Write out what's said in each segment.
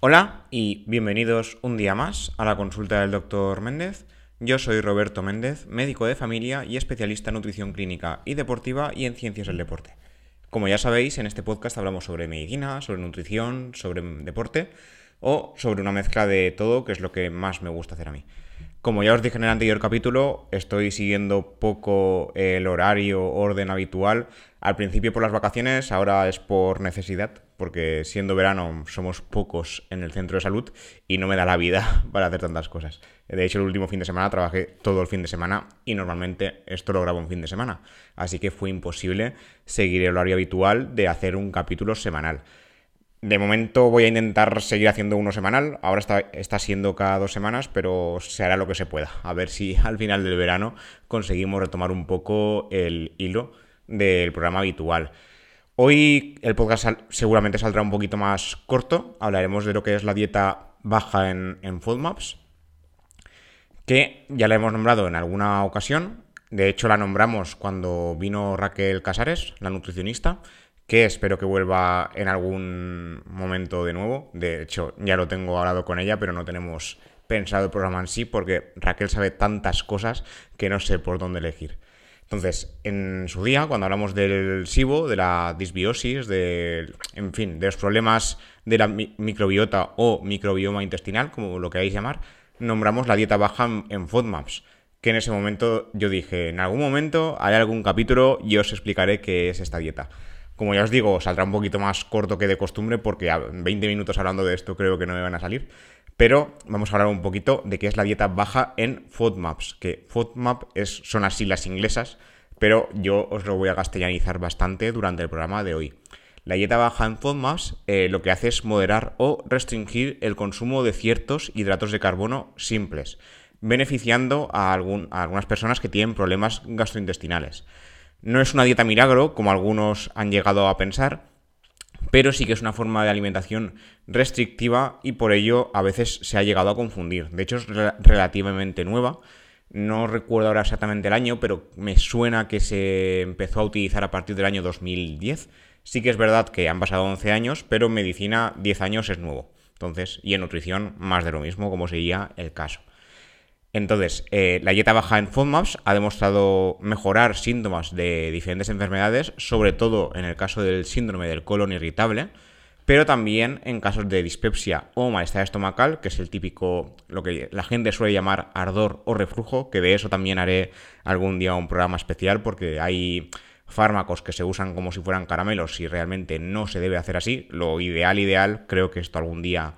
Hola y bienvenidos un día más a la consulta del doctor Méndez. Yo soy Roberto Méndez, médico de familia y especialista en nutrición clínica y deportiva y en ciencias del deporte. Como ya sabéis, en este podcast hablamos sobre medicina, sobre nutrición, sobre deporte o sobre una mezcla de todo, que es lo que más me gusta hacer a mí. Como ya os dije en el anterior capítulo, estoy siguiendo poco el horario, orden habitual. Al principio por las vacaciones, ahora es por necesidad, porque siendo verano somos pocos en el centro de salud y no me da la vida para hacer tantas cosas. De hecho, el último fin de semana trabajé todo el fin de semana y normalmente esto lo grabo un fin de semana. Así que fue imposible seguir el horario habitual de hacer un capítulo semanal. De momento voy a intentar seguir haciendo uno semanal. Ahora está, está, siendo cada dos semanas, pero se hará lo que se pueda. A ver si al final del verano conseguimos retomar un poco el hilo del programa habitual. Hoy el podcast seguramente saldrá un poquito más corto. Hablaremos de lo que es la dieta baja en, en FODMAPs, que ya la hemos nombrado en alguna ocasión. De hecho, la nombramos cuando vino Raquel Casares, la nutricionista, que espero que vuelva en algún momento de nuevo. De hecho, ya lo tengo hablado con ella, pero no tenemos pensado el programa en sí, porque Raquel sabe tantas cosas que no sé por dónde elegir. Entonces, en su día, cuando hablamos del SIBO, de la disbiosis, de, en fin, de los problemas de la microbiota o microbioma intestinal, como lo queráis llamar, nombramos la dieta baja en FODMAPs, que en ese momento yo dije, en algún momento haré algún capítulo y os explicaré qué es esta dieta. Como ya os digo, saldrá un poquito más corto que de costumbre porque a 20 minutos hablando de esto creo que no me van a salir. Pero vamos a hablar un poquito de qué es la dieta baja en FODMAPs, que FODMAP es, son las inglesas, pero yo os lo voy a castellanizar bastante durante el programa de hoy. La dieta baja en FODMAPs eh, lo que hace es moderar o restringir el consumo de ciertos hidratos de carbono simples, beneficiando a algunas personas que tienen problemas gastrointestinales. No es una dieta milagro, como algunos han llegado a pensar, pero sí que es una forma de alimentación restrictiva y por ello a veces se ha llegado a confundir. De hecho es relativamente nueva. No recuerdo ahora exactamente el año, pero me suena que se empezó a utilizar a partir del año 2010. Sí que es verdad que han pasado 11 años, pero en medicina 10 años es nuevo. Entonces, y en nutrición más de lo mismo, como sería el caso. Entonces, eh, la dieta baja en FODMAPs ha demostrado mejorar síntomas de diferentes enfermedades, sobre todo en el caso del síndrome del colon irritable, pero también en casos de dispepsia o malestar estomacal, que es el típico, lo que la gente suele llamar ardor o reflujo, que de eso también haré algún día un programa especial porque hay fármacos que se usan como si fueran caramelos y realmente no se debe hacer así. Lo ideal, ideal, creo que esto algún día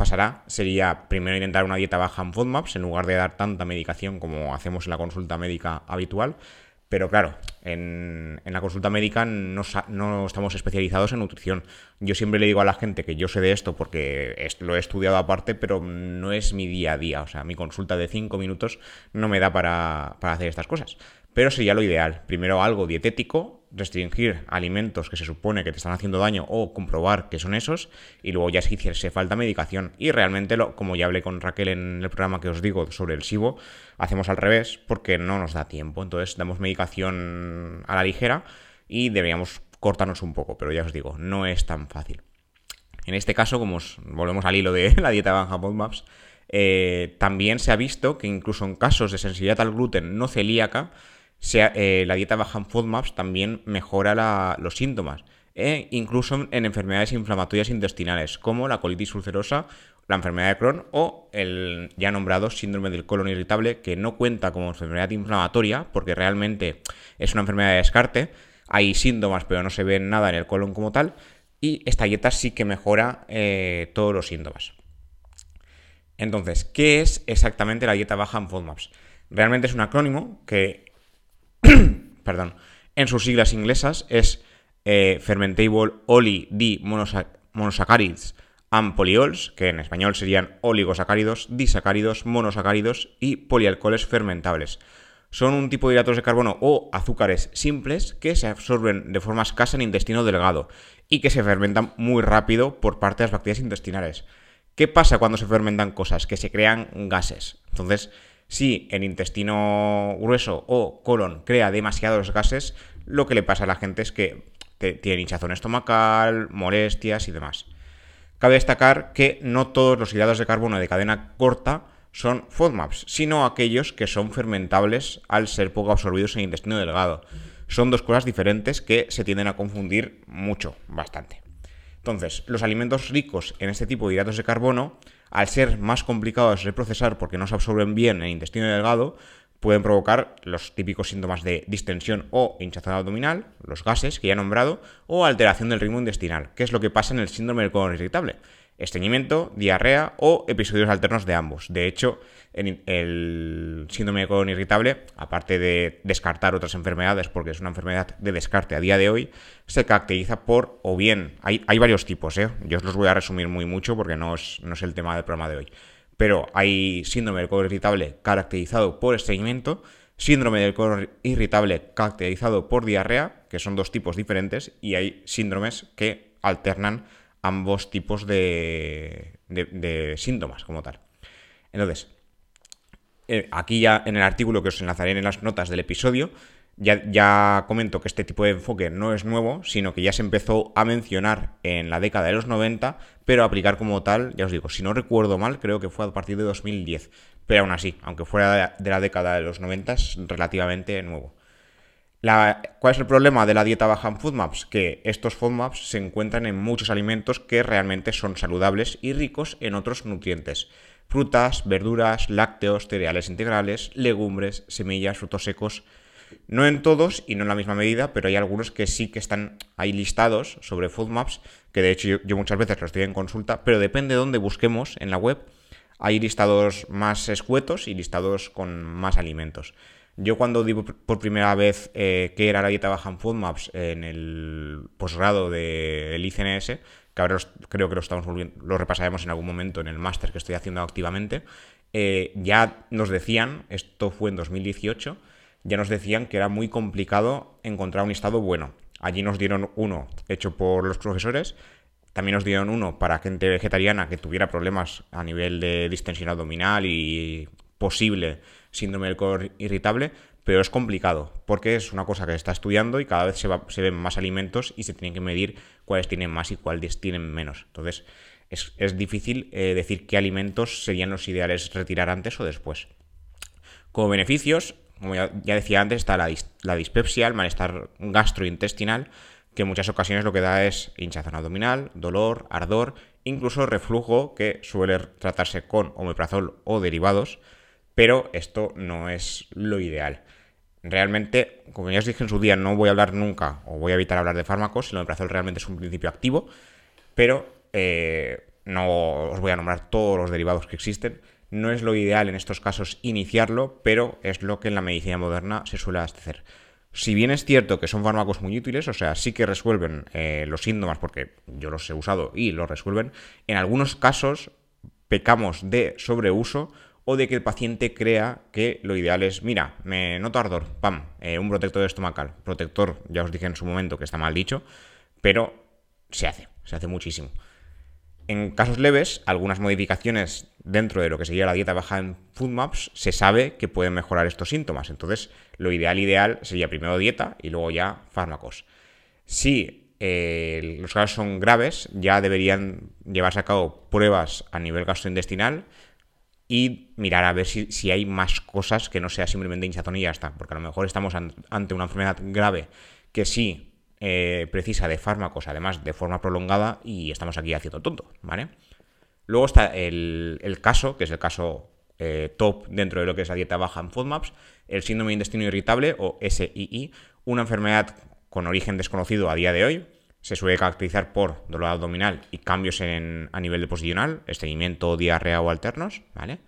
pasará sería primero intentar una dieta baja en FODMAPs en lugar de dar tanta medicación como hacemos en la consulta médica habitual. Pero claro, en, la consulta médica no, no, estamos especializados en nutrición. Yo siempre le digo a la gente que yo sé de esto porque lo he estudiado aparte, pero no es mi día a día. O sea, mi consulta de 5 minutos no me da para, para hacer estas cosas. Pero sería lo ideal. Primero algo dietético, restringir alimentos que se supone que te están haciendo daño o comprobar que son esos y luego ya si hiciese falta medicación. Y realmente lo, como ya hablé con Raquel en el programa que os digo sobre el SIBO hacemos al revés porque no nos da tiempo. Entonces damos medicación a la ligera y deberíamos cortarnos un poco pero ya os digo no es tan fácil. En este caso como volvemos al hilo de la dieta Banja Maps eh, también se ha visto que incluso en casos de sensibilidad al gluten no celíaca sea, eh, la dieta baja en FODMAPs también mejora los síntomas, e incluso en enfermedades inflamatorias intestinales, como la colitis ulcerosa, la enfermedad de Crohn o el ya nombrado síndrome del colon irritable, que no cuenta como enfermedad inflamatoria, porque realmente es una enfermedad de descarte, hay síntomas pero no se ve nada en el colon como tal, y esta dieta sí que mejora eh, todos los síntomas. Entonces, ¿qué es exactamente la dieta baja en FODMAPs? Realmente es un acrónimo que perdón, en sus siglas inglesas es eh, Fermentable Oli D Monosaccharides and Polyols, que en español serían oligosacáridos, disacáridos, monosacáridos y polialcoholes fermentables. Son un tipo de hidratos de carbono o azúcares simples que se absorben de forma escasa en intestino delgado y que se fermentan muy rápido por parte de las bacterias intestinales. ¿Qué pasa cuando se fermentan cosas? Que se crean gases. Entonces, si el intestino grueso o colon crea demasiados gases, lo que le pasa a la gente es que tiene hinchazón estomacal, molestias y demás. Cabe destacar que no todos los hidratos de carbono de cadena corta son FODMAPs, sino aquellos que son fermentables al ser poco absorbidos en el intestino delgado. Son dos cosas diferentes que se tienden a confundir mucho, bastante. Entonces, los alimentos ricos en este tipo de hidratos de carbono, al ser más complicados de procesar porque no se absorben bien en el intestino delgado, pueden provocar los típicos síntomas de distensión o hinchazón abdominal, los gases que ya he nombrado, o alteración del ritmo intestinal, que es lo que pasa en el síndrome del colon irritable. Estreñimiento, diarrea o episodios alternos de ambos. De hecho, el síndrome de colon irritable, aparte de descartar otras enfermedades, porque es una enfermedad de descarte a día de hoy, se caracteriza por, o bien, hay, hay varios tipos, ¿eh? yo os los voy a resumir muy mucho porque no es, no es el tema del programa de hoy pero hay síndrome del colon irritable caracterizado por estreñimiento, síndrome del colon irritable caracterizado por diarrea, que son dos tipos diferentes, y hay síndromes que alternan ambos tipos de, síntomas como tal. Entonces, eh, aquí ya en el artículo que os enlazaré en las notas del episodio, ya, comento que este tipo de enfoque no es nuevo, sino que ya se empezó a mencionar en la década de los 90, pero a aplicar como tal, ya os digo, si no recuerdo mal, creo que fue a partir de 2010. Pero aún así, aunque fuera de la década de los 90, es relativamente nuevo. ¿Cuál es el problema de la dieta baja en FoodMaps? Que estos FoodMaps se encuentran en muchos alimentos que realmente son saludables y ricos en otros nutrientes. Frutas, verduras, lácteos, cereales integrales, legumbres, semillas, frutos secos, no en todos y no en la misma medida, pero hay algunos que sí que están ahí listados sobre FoodMaps, que de hecho yo, muchas veces los estoy en consulta, pero depende de dónde busquemos en la web. Hay listados más escuetos y listados con más alimentos. Yo cuando digo por primera vez eh, qué era la dieta baja en FoodMaps en el posgrado del ICNS, que ahora creo que lo, estamos lo repasaremos en algún momento en el máster que estoy haciendo activamente, eh, ya nos decían, esto fue en 2018, ya nos decían que era muy complicado encontrar un listado bueno. Allí nos dieron uno hecho por los profesores, también nos dieron uno para gente vegetariana que tuviera problemas a nivel de distensión abdominal y posible síndrome del colon irritable, pero es complicado porque es una cosa que se está estudiando y cada vez se, ven más alimentos y se tienen que medir cuáles tienen más y cuáles tienen menos. Entonces es, difícil eh, decir qué alimentos serían los ideales retirar antes o después. Como beneficios, como ya, decía antes, está la, dispepsia, el malestar gastrointestinal, que en muchas ocasiones lo que da es hinchazón abdominal, dolor, ardor, incluso reflujo, que suele tratarse con omeprazol o derivados, pero esto no es lo ideal. Realmente, como ya os dije en su día, no voy a hablar nunca, o voy a evitar hablar de fármacos, el omeprazol realmente es un principio activo, pero eh, no os voy a nombrar todos los derivados que existen, no es lo ideal en estos casos iniciarlo, pero es lo que en la medicina moderna se suele hacer. Si bien es cierto que son fármacos muy útiles, o sea, sí que resuelven eh, los síntomas, porque yo los he usado y los resuelven, en algunos casos pecamos de sobreuso o de que el paciente crea que lo ideal es, mira, me noto ardor, pam, eh, un protector estomacal. Protector, ya os dije en su momento que está mal dicho, pero se hace, se hace muchísimo. En casos leves, algunas modificaciones dentro de lo que sería la dieta baja en FoodMaps se sabe que pueden mejorar estos síntomas. Entonces, lo ideal ideal sería primero dieta y luego ya fármacos. Si eh, los casos son graves, ya deberían llevarse a cabo pruebas a nivel gastrointestinal y mirar a ver si, hay más cosas que no sea simplemente hinchazón y ya está. Porque a lo mejor estamos ante una enfermedad grave que sí eh, precisa de fármacos, además de forma prolongada, y estamos aquí haciendo tonto, ¿vale? Luego está el, caso, que es el caso eh, top dentro de lo que es la dieta baja en FODMAPs, el síndrome de intestino irritable o SII, una enfermedad con origen desconocido a día de hoy. Se suele caracterizar por dolor abdominal y cambios en, a nivel deposicional, estreñimiento, diarrea o alternos, ¿vale?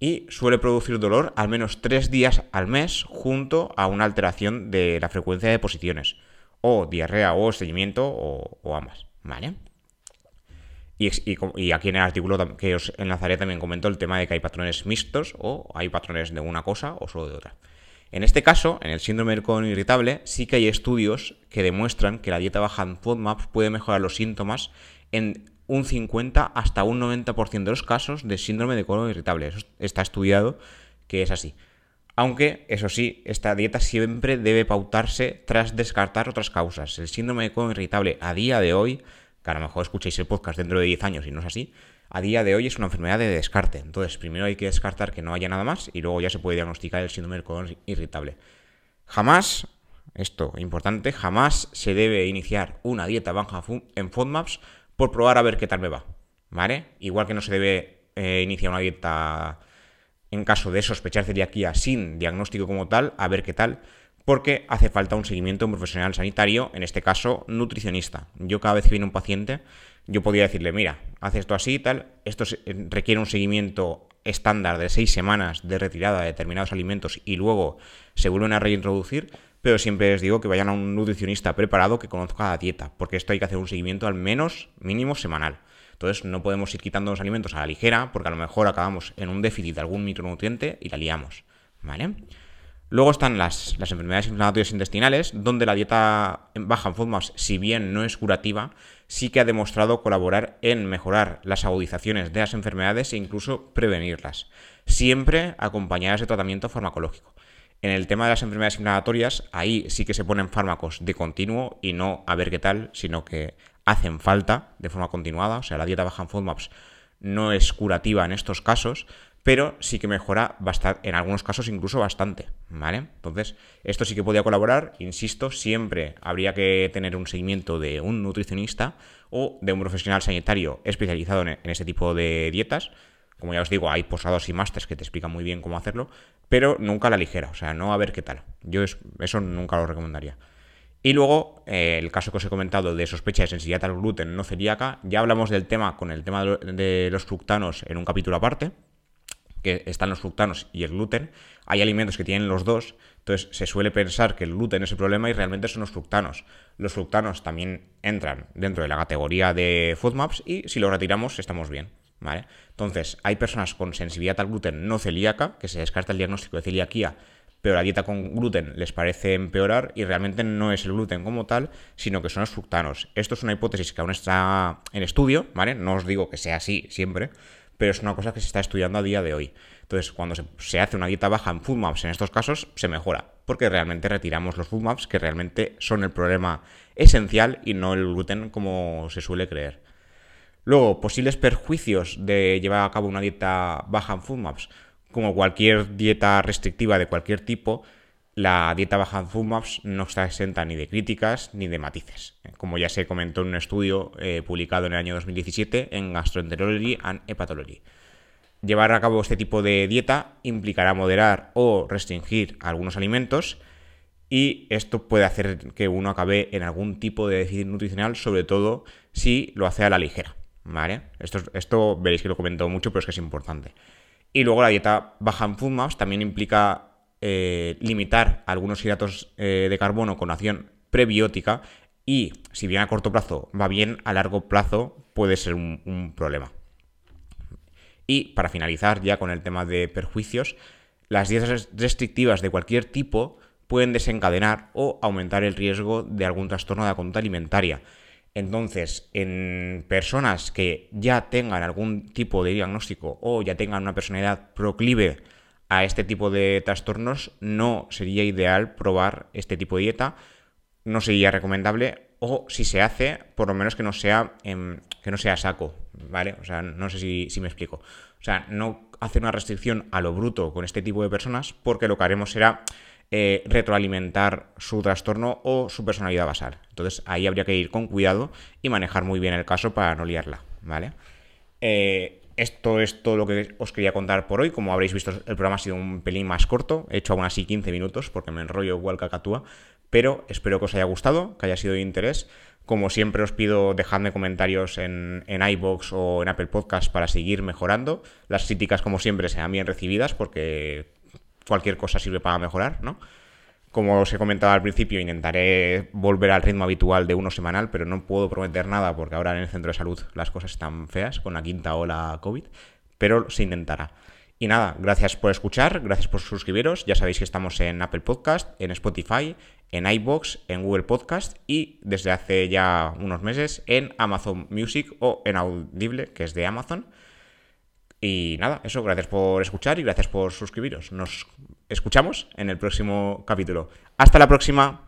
Y suele producir dolor al menos tres días al mes junto a una alteración de la frecuencia de deposiciones o diarrea o estreñimiento o, ambas, ¿vale? Y, aquí en el artículo que os enlazaré también comento el tema de que hay patrones mixtos o hay patrones de una cosa o solo de otra. En este caso, en el síndrome del colon irritable, sí que hay estudios que demuestran que la dieta baja en FODMAP puede mejorar los síntomas en un 50 hasta un 90% de los casos de síndrome de colon irritable. Eso está estudiado que es así. Aunque, eso sí, esta dieta siempre debe pautarse tras descartar otras causas. El síndrome de colon irritable a día de hoy que a lo mejor escuchéis el podcast dentro de 10 años y no es así, a día de hoy es una enfermedad de descarte. Entonces, primero hay que descartar que no haya nada más y luego ya se puede diagnosticar el síndrome del irritable. Jamás, esto importante, jamás se debe iniciar una dieta baja en FODMAPs por probar a ver qué tal me va. ¿Vale? Igual que no se debe eh, iniciar una dieta en caso de sospechar celiaquía sin diagnóstico como tal, a ver qué tal, porque hace falta un seguimiento profesional sanitario, en este caso nutricionista. Yo cada vez que viene un paciente, yo podría decirle, mira, haz esto así y tal, esto requiere un seguimiento estándar de seis semanas de retirada de determinados alimentos y luego se vuelven a reintroducir, pero siempre les digo que vayan a un nutricionista preparado que conozca la dieta, porque esto hay que hacer un seguimiento al menos mínimo semanal. Entonces no podemos ir quitando los alimentos a la ligera porque a lo mejor acabamos en un déficit de algún micronutriente y la liamos. ¿Vale? Luego están las, enfermedades inflamatorias intestinales, donde la dieta baja en FODMAPs, si bien no es curativa, sí que ha demostrado colaborar en mejorar las agudizaciones de las enfermedades e incluso prevenirlas, siempre acompañadas de tratamiento farmacológico. En el tema de las enfermedades inflamatorias, ahí sí que se ponen fármacos de continuo y no a ver qué tal, sino que hacen falta de forma continuada. O sea, la dieta baja en FODMAPs no es curativa en estos casos, pero sí que mejora bastante, en algunos casos incluso bastante, ¿vale? Entonces, esto sí que podría colaborar, insisto, siempre habría que tener un seguimiento de un nutricionista o de un profesional sanitario especializado en, ese tipo de dietas. Como ya os digo, hay posados y másters que te explican muy bien cómo hacerlo, pero nunca a la ligera, o sea, no a ver qué tal. Yo eso nunca lo recomendaría. Y luego, eh, el caso que os he comentado de sospecha de sensibilidad al gluten no celíaca, ya hablamos del tema con el tema de los fructanos en un capítulo aparte, que están los fructanos y el gluten. Hay alimentos que tienen los dos, entonces se suele pensar que el gluten es el problema y realmente son los fructanos. Los fructanos también entran dentro de la categoría de FODMAPs y si los retiramos estamos bien. Entonces, hay personas con sensibilidad al gluten no celíaca, que se descarta el diagnóstico de celiaquía pero la dieta con gluten les parece empeorar y realmente no es el gluten como tal, sino que son los fructanos. Esto es una hipótesis que aún está en estudio, ¿vale? No os digo que sea así siempre, pero es una cosa que se está estudiando a día de hoy. Entonces, cuando se, hace una dieta baja en food maps en estos casos, se mejora, porque realmente retiramos los food maps que realmente son el problema esencial y no el gluten como se suele creer. Luego, posibles perjuicios de llevar a cabo una dieta baja en food maps como cualquier dieta restrictiva de cualquier tipo, la dieta baja en FODMAPs no está exenta ni de críticas ni de matices, como ya se comentó en un estudio eh, publicado en el año 2017 en Gastroenterology and Hepatology. Llevar a cabo este tipo de dieta implicará moderar o restringir algunos alimentos y esto puede hacer que uno acabe en algún tipo de déficit nutricional, sobre todo si lo hace a la ligera. ¿vale? Esto, esto veréis que lo comentó mucho, pero es que es importante. Y luego la dieta baja en food también implica eh, limitar algunos hidratos eh, de carbono con acción prebiótica y si bien a corto plazo va bien, a largo plazo puede ser un, problema. Y para finalizar ya con el tema de perjuicios, las dietas restrictivas de cualquier tipo pueden desencadenar o aumentar el riesgo de algún trastorno de la conducta alimentaria. Entonces, en personas que ya tengan algún tipo de diagnóstico o ya tengan una personalidad proclive a este tipo de trastornos, no sería ideal probar este tipo de dieta, no sería recomendable o si se hace, por lo menos que no sea, que no sea saco, ¿vale? O sea, no sé si, si me explico. O sea, no hacer una restricción a lo bruto con este tipo de personas porque lo que haremos será eh, retroalimentar su trastorno o su personalidad basal. Entonces ahí habría que ir con cuidado y manejar muy bien el caso para no liarla, ¿vale? Eh, esto es todo lo que os quería contar por hoy. Como habréis visto, el programa ha sido un pelín más corto. He hecho aún así 15 minutos porque me enrollo igual cacatúa. Pero espero que os haya gustado, que haya sido de interés. Como siempre os pido, dejadme comentarios en, en iBox o en Apple Podcast para seguir mejorando. Las críticas, como siempre, sean bien recibidas porque cualquier cosa sirve para mejorar, ¿no? Como os he comentado al principio, intentaré volver al ritmo habitual de uno semanal, pero no puedo prometer nada porque ahora en el centro de salud las cosas están feas con la quinta ola COVID, pero se intentará. Y nada, gracias por escuchar, gracias por suscribiros. Ya sabéis que estamos en Apple Podcast, en Spotify, en iBox, en Google Podcast y desde hace ya unos meses en Amazon Music o en Audible, que es de Amazon. Y nada, eso, gracias por escuchar y gracias por suscribiros. Nos escuchamos en el próximo capítulo. Hasta la próxima.